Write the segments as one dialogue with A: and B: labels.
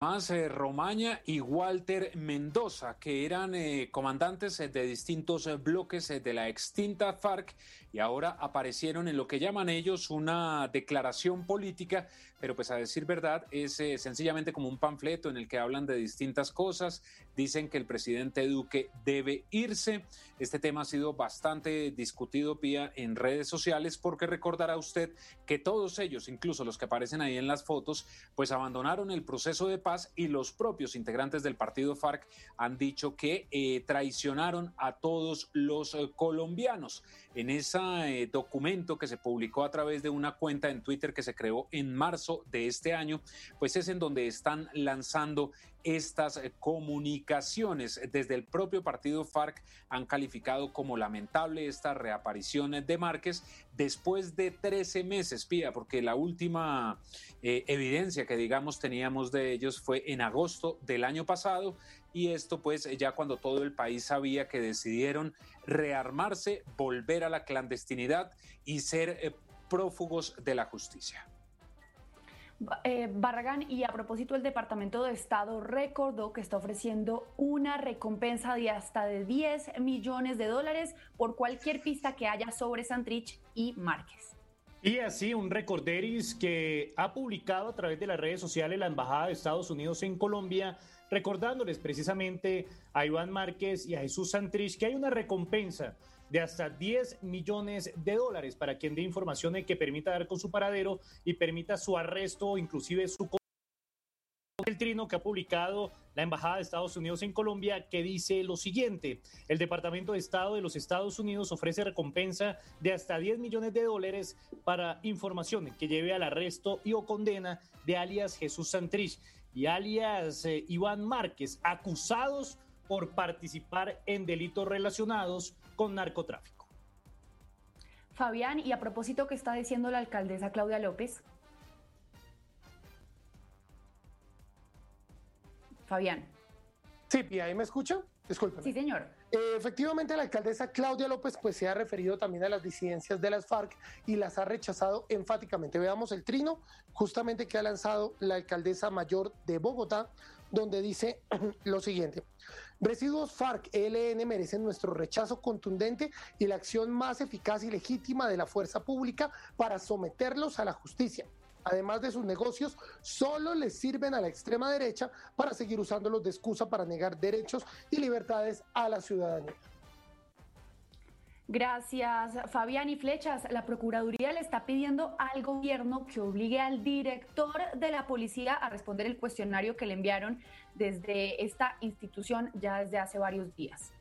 A: Más eh, Romaña y Walter Mendoza, que eran eh, comandantes eh, de distintos bloques de la extinta FARC y ahora aparecieron en lo que llaman ellos una declaración política, pero pues a decir verdad es sencillamente como un panfleto en el que hablan de distintas cosas, dicen que el presidente Duque debe irse. Este tema ha sido bastante discutido, Pía, en redes sociales porque recordará usted que todos ellos, incluso los que aparecen ahí en las fotos, pues abandonaron el proceso de y los propios integrantes del partido FARC han dicho que eh, traicionaron a todos los eh, colombianos. En ese eh, documento que se publicó a través de una cuenta en Twitter que se creó en marzo de este año, pues es en donde están lanzando estas comunicaciones. Desde el propio partido FARC han calificado como lamentable esta reaparición de Márquez después de 13 meses, Pía, porque la última evidencia que digamos teníamos de ellos fue en agosto del año pasado y esto pues ya cuando todo el país sabía que decidieron rearmarse, volver a la clandestinidad y ser eh, prófugos de la justicia.
B: Eh, Barragán, y a propósito, el Departamento de Estado recordó que está ofreciendo una recompensa de hasta de 10 millones de dólares por cualquier pista que haya sobre Santrich y Márquez.
C: Y así un recorderis que ha publicado a través de las redes sociales la Embajada de Estados Unidos en Colombia, recordándoles precisamente a Iván Márquez y a Jesús Santrich que hay una recompensa de hasta 10 millones de dólares para quien dé información que permita dar con su paradero y permita su arresto o inclusive su el trino que ha publicado la Embajada de Estados Unidos en Colombia que dice lo siguiente, el Departamento de Estado de los Estados Unidos ofrece recompensa de hasta 10 millones de dólares para información que lleve al arresto y o condena de alias Jesús Santrich y alias eh, Iván Márquez, acusados por participar en delitos relacionados con narcotráfico.
B: Fabián, y a propósito que está diciendo la alcaldesa Claudia López, Fabián.
D: Sí, ¿y ahí me escucha? Disculpe.
B: Sí, señor.
D: Eh, efectivamente, la alcaldesa Claudia López pues, se ha referido también a las disidencias de las FARC y las ha rechazado enfáticamente. Veamos el trino justamente que ha lanzado la alcaldesa mayor de Bogotá, donde dice lo siguiente. Residuos FARC ELN merecen nuestro rechazo contundente y la acción más eficaz y legítima de la fuerza pública para someterlos a la justicia además de sus negocios, solo les sirven a la extrema derecha para seguir usándolos de excusa para negar derechos y libertades a la ciudadanía.
B: Gracias, Fabián. Y Flechas, la Procuraduría le está pidiendo al gobierno que obligue al director de la policía a responder el cuestionario que le enviaron desde esta institución ya desde hace varios días.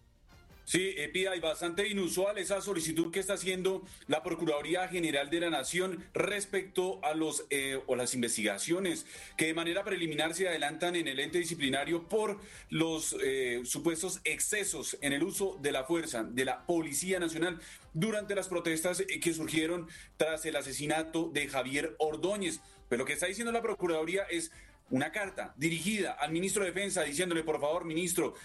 E: Sí, Pida, y bastante inusual esa solicitud que está haciendo la Procuraduría General de la Nación respecto a los eh, o las investigaciones que de manera preliminar se adelantan en el ente disciplinario por los eh, supuestos excesos en el uso de la fuerza de la Policía Nacional durante las protestas que surgieron tras el asesinato de Javier Ordóñez. Pero lo que está diciendo la Procuraduría es una carta dirigida al ministro de Defensa diciéndole, por favor, ministro,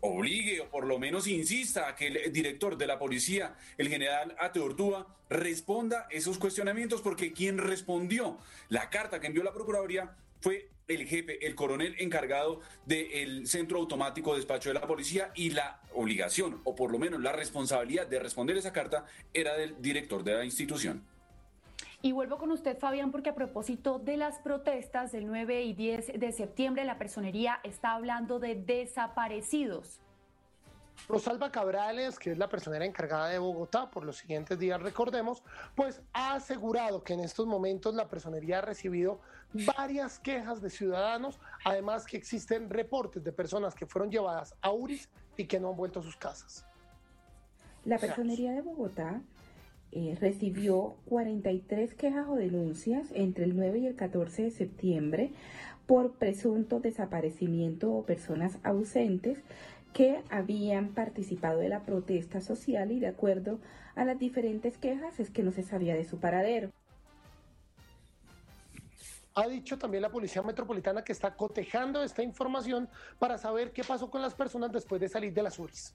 E: obligue o por lo menos insista a que el director de la policía, el general Ateortúa, responda esos cuestionamientos, porque quien respondió la carta que envió la Procuraduría fue el jefe, el coronel encargado del centro automático de despacho de la policía y la obligación, o por lo menos la responsabilidad de responder esa carta era del director de la institución.
B: Y vuelvo con usted, Fabián, porque a propósito de las protestas del 9 y 10 de septiembre, la personería está hablando de desaparecidos.
D: Rosalba Cabrales, que es la personera encargada de Bogotá por los siguientes días, recordemos, pues ha asegurado que en estos momentos la personería ha recibido varias quejas de ciudadanos, además que existen reportes de personas que fueron llevadas a URIS y que no han vuelto a sus casas.
F: La personería de Bogotá eh, recibió 43 quejas o denuncias entre el 9 y el 14 de septiembre por presunto desaparecimiento o personas ausentes que habían participado de la protesta social y de acuerdo a las diferentes quejas es que no se sabía de su paradero.
D: Ha dicho también la Policía Metropolitana que está cotejando esta información para saber qué pasó con las personas después de salir de las URIs.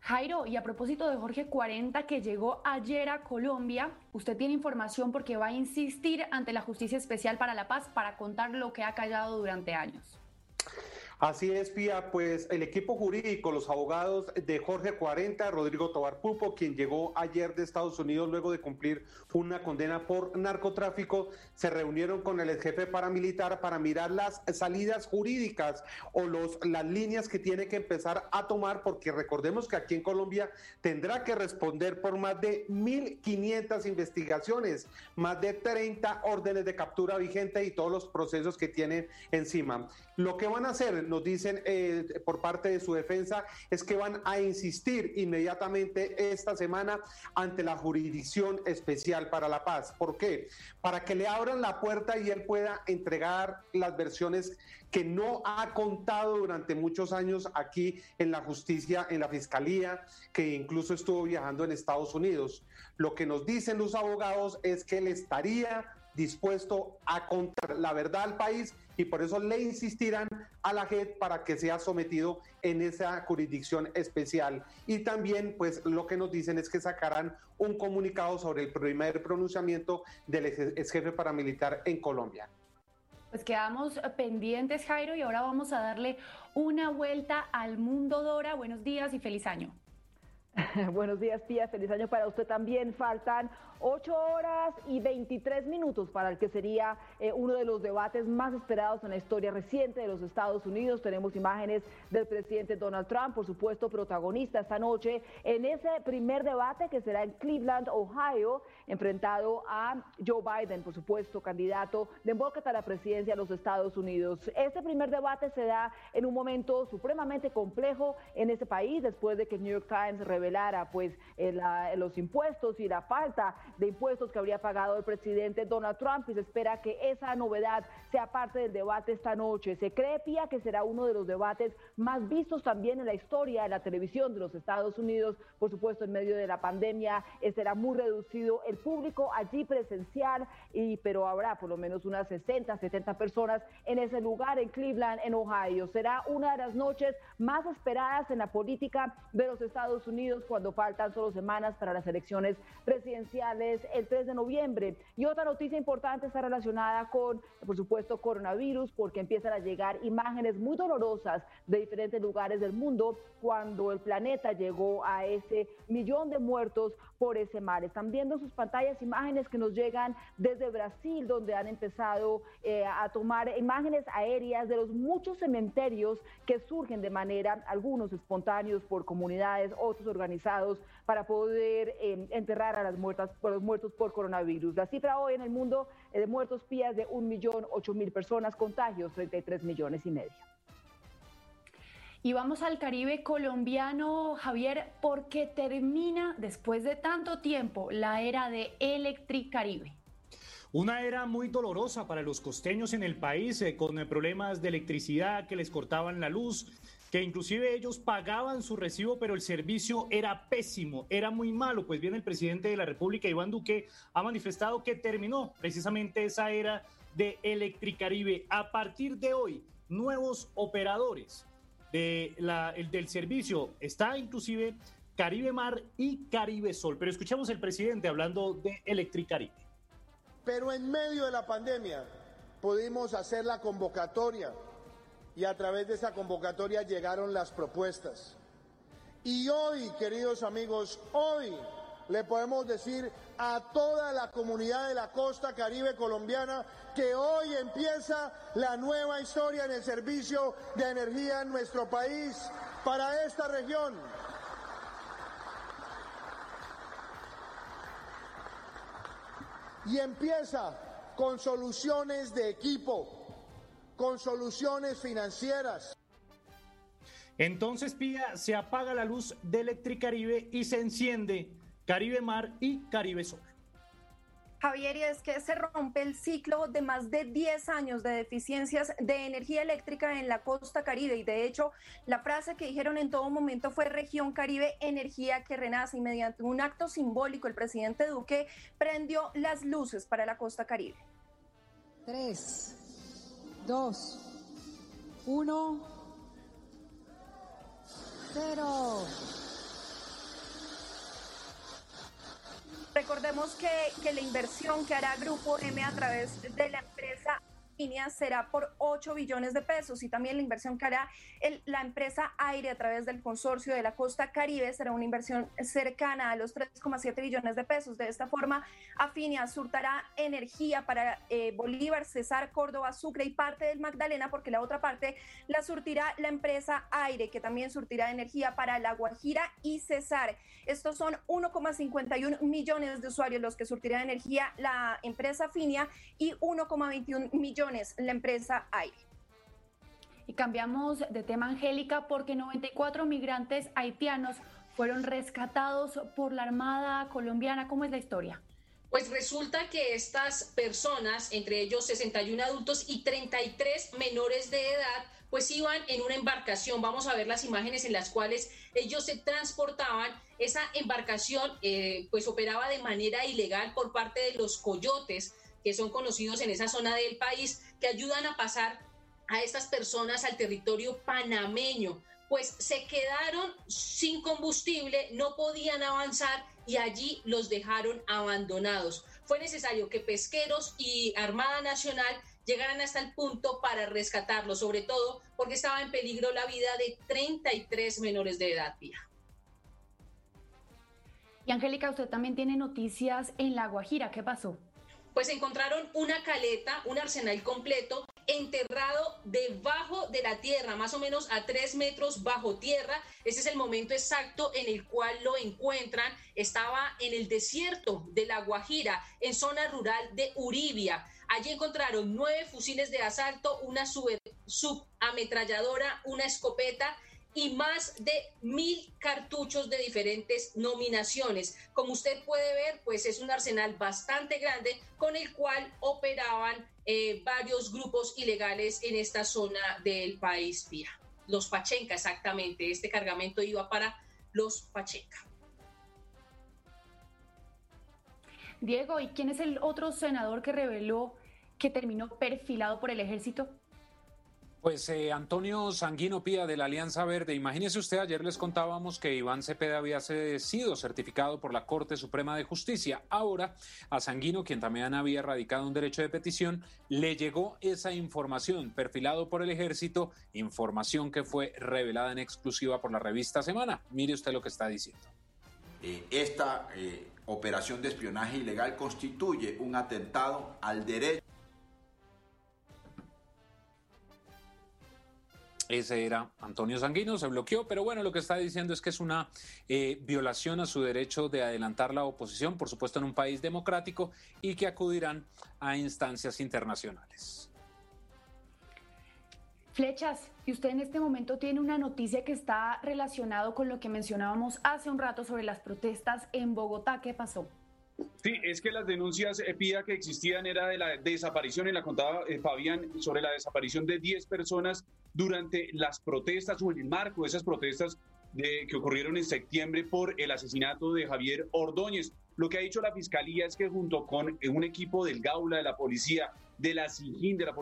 B: Jairo, y a propósito de Jorge 40 que llegó ayer a Colombia, usted tiene información porque va a insistir ante la Justicia Especial para la Paz para contar lo que ha callado durante años.
G: Así es, Pía, pues el equipo jurídico, los abogados de Jorge 40, Rodrigo Tobar Pupo, quien llegó ayer de Estados Unidos luego de cumplir una condena por narcotráfico, se reunieron con el jefe paramilitar para mirar las salidas jurídicas o los, las líneas que tiene que empezar a tomar, porque recordemos que aquí en Colombia tendrá que responder por más de 1.500 investigaciones, más de 30 órdenes de captura vigente y todos los procesos que tienen encima. Lo que van a hacer, nos dicen eh, por parte de su defensa, es que van a insistir inmediatamente esta semana ante la Jurisdicción Especial para la Paz. ¿Por qué? Para que le abran la puerta y él pueda entregar las versiones que no ha contado durante muchos años aquí en la justicia, en la fiscalía, que incluso estuvo viajando en Estados Unidos. Lo que nos dicen los abogados es que él estaría dispuesto a contar la verdad al país y por eso le insistirán a la JED para que sea sometido en esa jurisdicción especial. Y también, pues lo que nos dicen es que sacarán un comunicado sobre el primer pronunciamiento del ex jefe paramilitar en Colombia.
B: Pues quedamos pendientes, Jairo, y ahora vamos a darle una vuelta al mundo Dora. Buenos días y feliz año.
H: Buenos días, Pía. Feliz año para usted también. Faltan 8 horas y 23 minutos para el que sería eh, uno de los debates más esperados en la historia reciente de los Estados Unidos. Tenemos imágenes del presidente Donald Trump, por supuesto, protagonista esta noche en ese primer debate que será en Cleveland, Ohio, enfrentado a Joe Biden, por supuesto, candidato de a la presidencia de los Estados Unidos. Este primer debate se da en un momento supremamente complejo en ese país después de que New York Times revelara pues los impuestos y la falta de impuestos que habría pagado el presidente Donald Trump y se espera que esa novedad sea parte del debate esta noche. Se cree, Pía, que será uno de los debates más vistos también en la historia de la televisión de los Estados Unidos. Por supuesto, en medio de la pandemia eh, será muy reducido el público allí presencial, y, pero habrá por lo menos unas 60, 70 personas en ese lugar en Cleveland, en Ohio. Será una de las noches más esperadas en la política de los Estados Unidos cuando faltan solo semanas para las elecciones presidenciales el 3 de noviembre. Y otra noticia importante está relacionada con, por supuesto, coronavirus, porque empiezan a llegar imágenes muy dolorosas de diferentes lugares del mundo cuando el planeta llegó a ese millón de muertos por ese mar. Están viendo en sus pantallas imágenes que nos llegan desde Brasil, donde han empezado eh, a tomar imágenes aéreas de los muchos cementerios que surgen de manera, algunos espontáneos por comunidades, otros organizados, para poder eh, enterrar a las muertas, por los muertos por coronavirus. La cifra hoy en el mundo de muertos pías de un millón ocho mil personas, contagios 33 millones y medio.
B: Y vamos al Caribe colombiano, Javier, porque termina después de tanto tiempo la era de Electricaribe.
C: Una era muy dolorosa para los costeños en el país, eh, con problemas de electricidad que les cortaban la luz, que inclusive ellos pagaban su recibo, pero el servicio era pésimo, era muy malo. Pues bien, el presidente de la República, Iván Duque, ha manifestado que terminó precisamente esa era de Electricaribe. A partir de hoy, nuevos operadores de la, el, del servicio está inclusive Caribe Mar y Caribe Sol. Pero escuchamos el presidente hablando de Electricaribe.
I: Pero en medio de la pandemia pudimos hacer la convocatoria y a través de esa convocatoria llegaron las propuestas. Y hoy, queridos amigos, hoy le podemos decir a toda la comunidad de la costa caribe colombiana que hoy empieza la nueva historia en el servicio de energía en nuestro país para esta región. Y empieza con soluciones de equipo, con soluciones financieras.
C: Entonces, Pía, se apaga la luz de Electricaribe y se enciende Caribe Mar y Caribe Sol.
J: Javier, y es que se rompe el ciclo de más de 10 años de deficiencias de energía eléctrica en la costa caribe. Y de hecho, la frase que dijeron en todo momento fue región caribe, energía que renace. Y mediante un acto simbólico, el presidente Duque prendió las luces para la costa caribe.
K: Tres, dos, uno, cero.
J: Recordemos que, que la inversión que hará Grupo M a través de la empresa será por 8 billones de pesos y también la inversión que hará la empresa Aire a través del consorcio de la costa caribe será una inversión cercana a los 3,7 billones de pesos. De esta forma, Afinia surtará energía para eh, Bolívar, Cesar, Córdoba, Sucre y parte del Magdalena, porque la otra parte la surtirá la empresa Aire, que también surtirá energía para La Guajira y Cesar. Estos son 1,51 millones de usuarios los que surtirá energía la empresa Afinia y 1,21 millones la empresa Aire.
B: Y cambiamos de tema, Angélica, porque 94 migrantes haitianos fueron rescatados por la Armada colombiana. ¿Cómo es la historia?
L: Pues resulta que estas personas, entre ellos 61 adultos y 33 menores de edad, pues iban en una embarcación. Vamos a ver las imágenes en las cuales ellos se transportaban. Esa embarcación eh, pues operaba de manera ilegal por parte de los coyotes que son conocidos en esa zona del país, que ayudan a pasar a estas personas al territorio panameño. Pues se quedaron sin combustible, no podían avanzar y allí los dejaron abandonados. Fue necesario que pesqueros y Armada Nacional llegaran hasta el punto para rescatarlos, sobre todo porque estaba en peligro la vida de 33 menores de edad.
B: Y Angélica, usted también tiene noticias en La Guajira. ¿Qué pasó?
L: Pues encontraron una caleta, un arsenal completo enterrado debajo de la tierra, más o menos a tres metros bajo tierra. Ese es el momento exacto en el cual lo encuentran. Estaba en el desierto de La Guajira, en zona rural de Uribia. Allí encontraron nueve fusiles de asalto, una subametralladora, una escopeta y más de mil cartuchos de diferentes nominaciones. Como usted puede ver, pues es un arsenal bastante grande con el cual operaban eh, varios grupos ilegales en esta zona del país, Pía. Los Pachenca, exactamente. Este cargamento iba para los Pachenca.
B: Diego, ¿y quién es el otro senador que reveló que terminó perfilado por el ejército?
A: Pues eh, Antonio Sanguino Pía de la Alianza Verde, imagínese usted, ayer les contábamos que Iván Cepeda había sido certificado por la Corte Suprema de Justicia. Ahora a Sanguino, quien también había radicado un derecho de petición, le llegó esa información perfilado por el ejército, información que fue revelada en exclusiva por la revista Semana. Mire usted lo que está diciendo.
M: Eh, esta eh, operación de espionaje ilegal constituye un atentado al derecho
A: Ese era Antonio Sanguino, se bloqueó, pero bueno, lo que está diciendo es que es una eh, violación a su derecho de adelantar la oposición, por supuesto en un país democrático, y que acudirán a instancias internacionales.
B: Flechas, y usted en este momento tiene una noticia que está relacionado con lo que mencionábamos hace un rato sobre las protestas en Bogotá. ¿Qué pasó?
E: Sí, es que las denuncias EPIA que existían era de la desaparición, y la contaba eh, Fabián, sobre la desaparición de 10 personas durante las protestas o en el marco de esas protestas de, que ocurrieron en septiembre por el asesinato de Javier Ordóñez. Lo que ha dicho la fiscalía es que junto con un equipo del Gaula, de la policía, de la SIGIN, de la,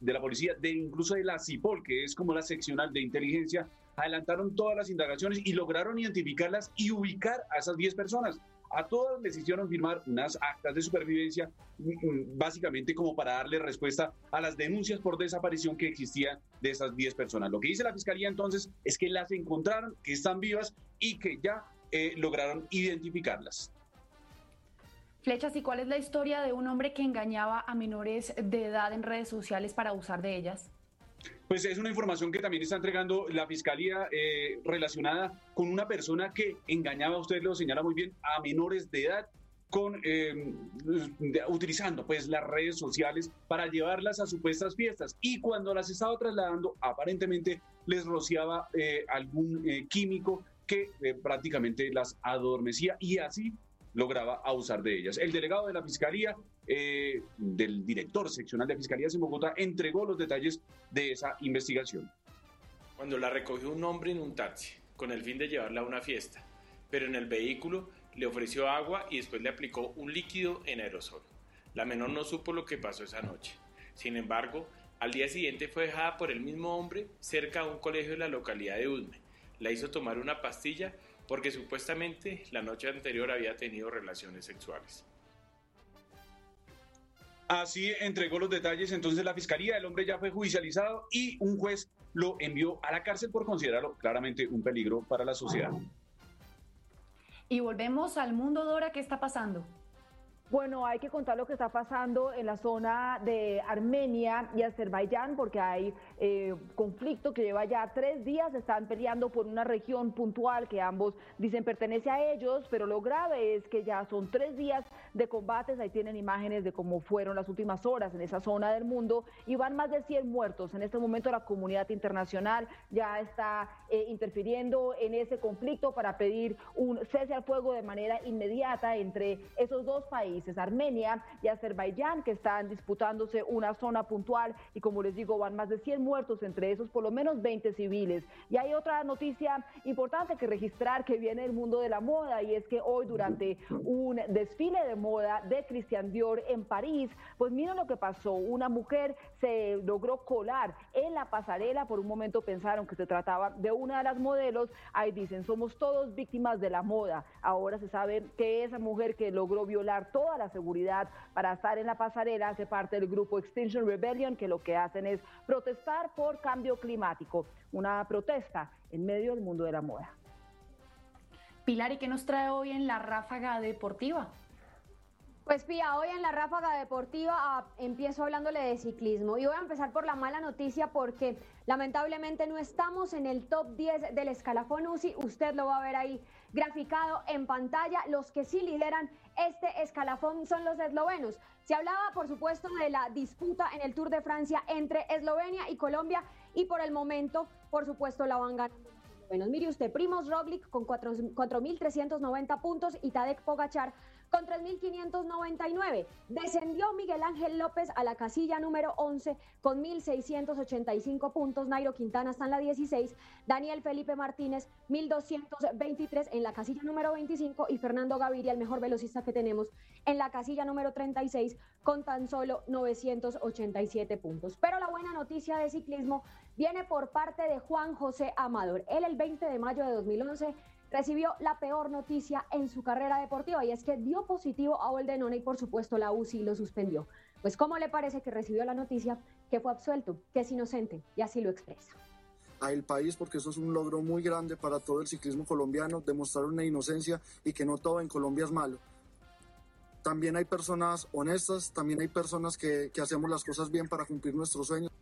E: de la policía, de incluso de la CIPOL, que es como la seccional de inteligencia, adelantaron todas las indagaciones y lograron identificarlas y ubicar a esas 10 personas. A todas les hicieron firmar unas actas de supervivencia, mm, mm, básicamente como para darle respuesta a las denuncias por desaparición que existían de esas 10 personas. Lo que dice la fiscalía entonces es que las encontraron, que están vivas y que ya eh, lograron identificarlas.
B: Flechas, ¿y cuál es la historia de un hombre que engañaba a menores de edad en redes sociales para abusar de ellas?
E: Pues es una información que también está entregando la Fiscalía eh, relacionada con una persona que engañaba, usted lo señala muy bien, a menores de edad con eh, utilizando pues las redes sociales para llevarlas a supuestas fiestas. Y cuando las estaba trasladando aparentemente les rociaba eh, algún químico que prácticamente las adormecía. Y así lograba abusar de ellas. El delegado de la Fiscalía, eh, del director seccional de Fiscalías en Bogotá, entregó los detalles de esa investigación.
N: Cuando la recogió un hombre en un taxi, con el fin de llevarla a una fiesta, pero en el vehículo le ofreció agua y después le aplicó un líquido en aerosol. La menor no supo lo que pasó esa noche. Sin embargo, al día siguiente fue dejada por el mismo hombre cerca a un colegio de la localidad de Usme. La hizo tomar una pastilla porque supuestamente la noche anterior había tenido relaciones sexuales.
E: Así entregó los detalles entonces la fiscalía, el hombre ya fue judicializado y un juez lo envió a la cárcel por considerarlo claramente un peligro para la sociedad.
B: Y volvemos al mundo, Dora, ¿qué está pasando?
H: Bueno, hay que contar lo que está pasando en la zona de Armenia y Azerbaiyán, porque hay eh, conflicto que lleva ya tres días, están peleando por una región puntual que ambos dicen pertenece a ellos, pero lo grave es que ya son tres días de combates, ahí tienen imágenes de cómo fueron las últimas horas en esa zona del mundo y van más de 100 muertos. En este momento la comunidad internacional ya está eh, interfiriendo en ese conflicto para pedir un cese al fuego de manera inmediata entre esos dos países Armenia y Azerbaiyán, que están disputándose una zona puntual y como les digo, van más de 100 muertos, entre esos por lo menos 20 civiles. Y hay otra noticia importante que registrar que viene del mundo de la moda y es que hoy durante un desfile de moda de Christian Dior en París, pues miren lo que pasó, una mujer se logró colar en la pasarela, por un momento pensaron que se trataba de una de las modelos, ahí dicen, somos todos víctimas de la moda, ahora se sabe que esa mujer que logró violar toda la seguridad para estar en la pasarela, hace parte del grupo Extinction Rebellion, que lo que hacen es protestar por cambio climático, una protesta en medio del mundo de la moda.
B: Pilar, ¿y qué nos trae hoy en la ráfaga deportiva?
O: Pues Pía, hoy en la ráfaga deportiva ah, empiezo hablándole de ciclismo. Y voy a empezar por la mala noticia porque lamentablemente no estamos en el top 10 del escalafón UCI, usted lo va a ver ahí graficado en pantalla, los que sí lideran este escalafón son los eslovenos. Se hablaba por supuesto de la disputa en el Tour de Francia entre Eslovenia y Colombia. Y por el momento por supuesto la van ganando bueno, mire usted, Primos Roglic con 4.390 puntos y Tadek Pogachar con 3.599. Descendió Miguel Ángel López a la casilla número 11 con 1.685 puntos. Nairo Quintana está en la 16. Daniel Felipe Martínez 1.223 en la casilla número 25 y Fernando Gaviria, el mejor velocista que tenemos, en la casilla número 36 con tan solo 987 puntos. Pero la buena noticia de ciclismo viene por parte de Juan José Amador. Él el 20 de mayo de 2011 recibió la peor noticia en su carrera deportiva y es que dio positivo a Oldenone y por supuesto la UCI lo suspendió. Pues ¿cómo le parece que recibió la noticia que fue absuelto, que es inocente y así lo expresa?
P: a el país porque eso es un logro muy grande para todo el ciclismo colombiano, demostrar una inocencia y que no todo en Colombia es malo. También hay personas honestas, también hay personas que, que hacemos las cosas bien para cumplir nuestros sueños.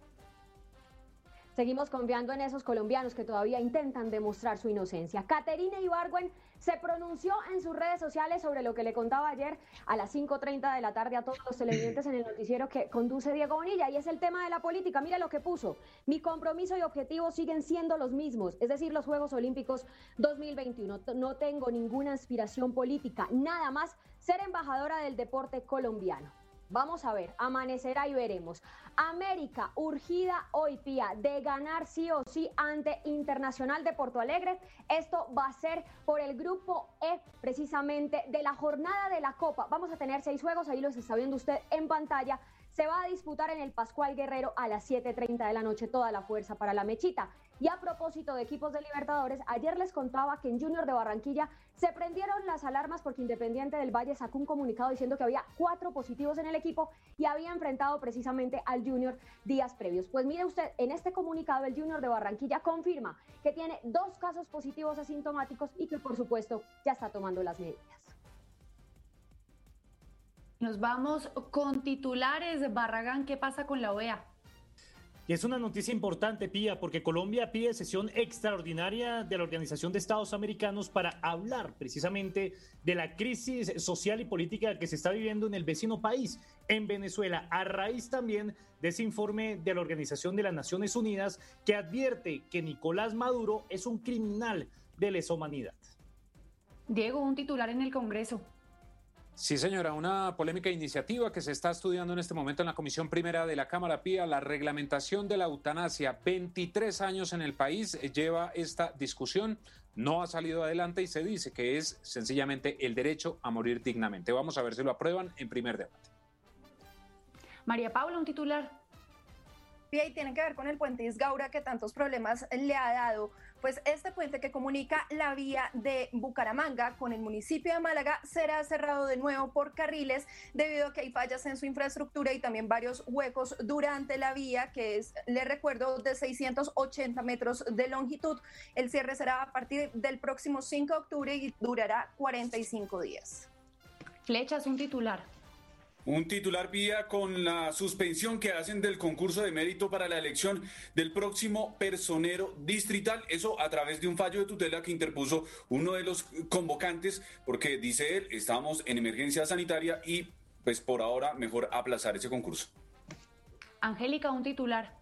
O: Seguimos confiando en esos colombianos que todavía intentan demostrar su inocencia. Caterina Ibargüen se pronunció en sus redes sociales sobre lo que le contaba ayer a las 5.30 de la tarde a todos los televidentes en el noticiero que conduce Diego Bonilla y es el tema de la política. Mira lo que puso. Mi compromiso y objetivo siguen siendo los mismos, es decir, los Juegos Olímpicos 2021. No tengo ninguna aspiración política, nada más ser embajadora del deporte colombiano. Vamos a ver, amanecerá y veremos. América, urgida hoy, Pía, de ganar sí o sí ante Internacional de Porto Alegre. Esto va a ser por el grupo E, precisamente, de la jornada de la Copa. Vamos a tener seis juegos, ahí los está viendo usted en pantalla se va a disputar en el Pascual Guerrero a las 7.30 de la noche toda la fuerza para la mechita. Y a propósito de equipos de Libertadores, ayer les contaba que en Junior de Barranquilla se prendieron las alarmas porque Independiente del Valle sacó un comunicado diciendo que había cuatro positivos en el equipo y había enfrentado precisamente al Junior días previos. Pues mire usted, en este comunicado el Junior de Barranquilla confirma que tiene dos casos positivos asintomáticos y que por supuesto ya está tomando las medidas.
B: Nos vamos con titulares. Barragán, ¿qué pasa con la OEA?
C: Y es una noticia importante, Pía, porque Colombia pide sesión extraordinaria de la Organización de Estados Americanos para hablar precisamente de la crisis social y política que se está viviendo en el vecino país, en Venezuela, a raíz también de ese informe de la Organización de las Naciones Unidas que advierte que Nicolás Maduro es un criminal de lesa humanidad.
B: Diego, un titular en el Congreso.
A: Sí, señora, una polémica iniciativa que se está estudiando en este momento en la Comisión Primera de la Cámara Pía, la reglamentación de la eutanasia. 23 años en el país lleva esta discusión, no ha salido adelante y se dice que es sencillamente el derecho a morir dignamente. Vamos a ver si lo aprueban en primer debate.
B: María Paula, un titular.
J: y tiene que ver con el puente Isgaura que tantos problemas le ha dado. Pues este puente que comunica la vía de Bucaramanga con el municipio de Málaga será cerrado de nuevo por carriles debido a que hay fallas en su infraestructura y también varios huecos durante la vía que es, le recuerdo, de 680 metros de longitud. El cierre será a partir del próximo 5 de octubre y durará 45 días.
B: Flechas, un titular.
E: Un titular vía con la suspensión que hacen del concurso de mérito para la elección del próximo personero distrital. Eso a través de un fallo de tutela que interpuso uno de los convocantes, porque dice él, estamos en emergencia sanitaria y pues por ahora mejor aplazar ese concurso.
B: Angélica, un titular.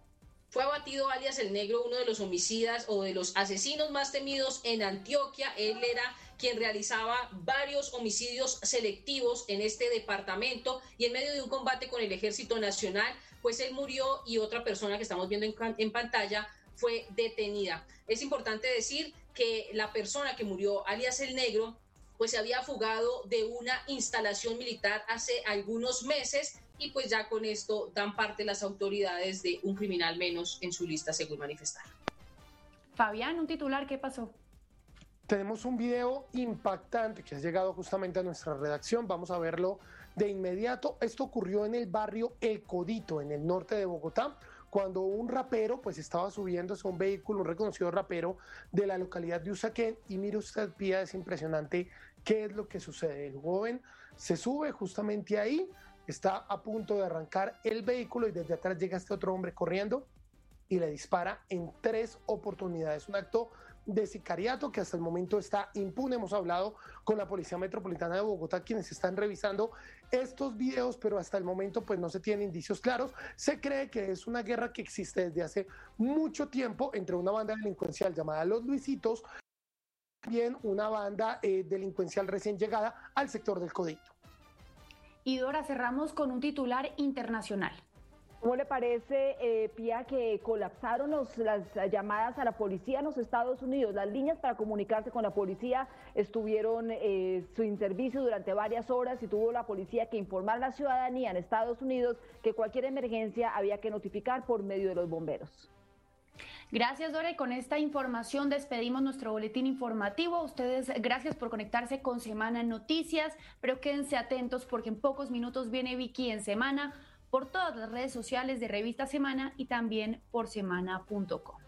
L: Fue abatido alias el negro, uno de los homicidas o de los asesinos más temidos en Antioquia. Él era quien realizaba varios homicidios selectivos en este departamento y en medio de un combate con el Ejército Nacional, pues él murió y otra persona que estamos viendo en, pantalla fue detenida. Es importante decir que la persona que murió, alias el negro, pues se había fugado de una instalación militar hace algunos meses y pues ya con esto dan parte las autoridades de un criminal menos en su lista, según manifestaron.
B: Fabián, un titular, ¿qué pasó?
D: Tenemos un video impactante que ha llegado justamente a nuestra redacción. Vamos a verlo de inmediato. Esto ocurrió en el barrio El Codito, en el norte de Bogotá, cuando un rapero pues estaba subiéndose a un vehículo, un reconocido rapero de la localidad de Usaquén. Y mire usted, Pía, es impresionante qué es lo que sucede. El joven se sube justamente ahí, está a punto de arrancar el vehículo y desde atrás llega este otro hombre corriendo y le dispara en tres oportunidades. Un acto de sicariato que hasta el momento está impune. Hemos hablado con la Policía Metropolitana de Bogotá, quienes están revisando estos videos, pero hasta el momento pues no se tienen indicios claros. Se cree que es una guerra que existe desde hace mucho tiempo entre una banda delincuencial llamada Los Luisitos, también una banda eh, delincuencial recién llegada al sector del Codito.
B: Y Dora, cerramos con un titular internacional.
H: ¿Cómo le parece, eh, Pía, que colapsaron las llamadas a la policía en los Estados Unidos? Las líneas para comunicarse con la policía estuvieron eh, sin servicio durante varias horas y tuvo la policía que informar a la ciudadanía en Estados Unidos que cualquier emergencia había que notificar por medio de los bomberos.
B: Gracias, Dora. Y con esta información despedimos nuestro boletín informativo. Ustedes, gracias por conectarse con Semana Noticias, pero quédense atentos porque en pocos minutos viene Vicky en Semana por todas las redes sociales de Revista Semana y también por semana.com.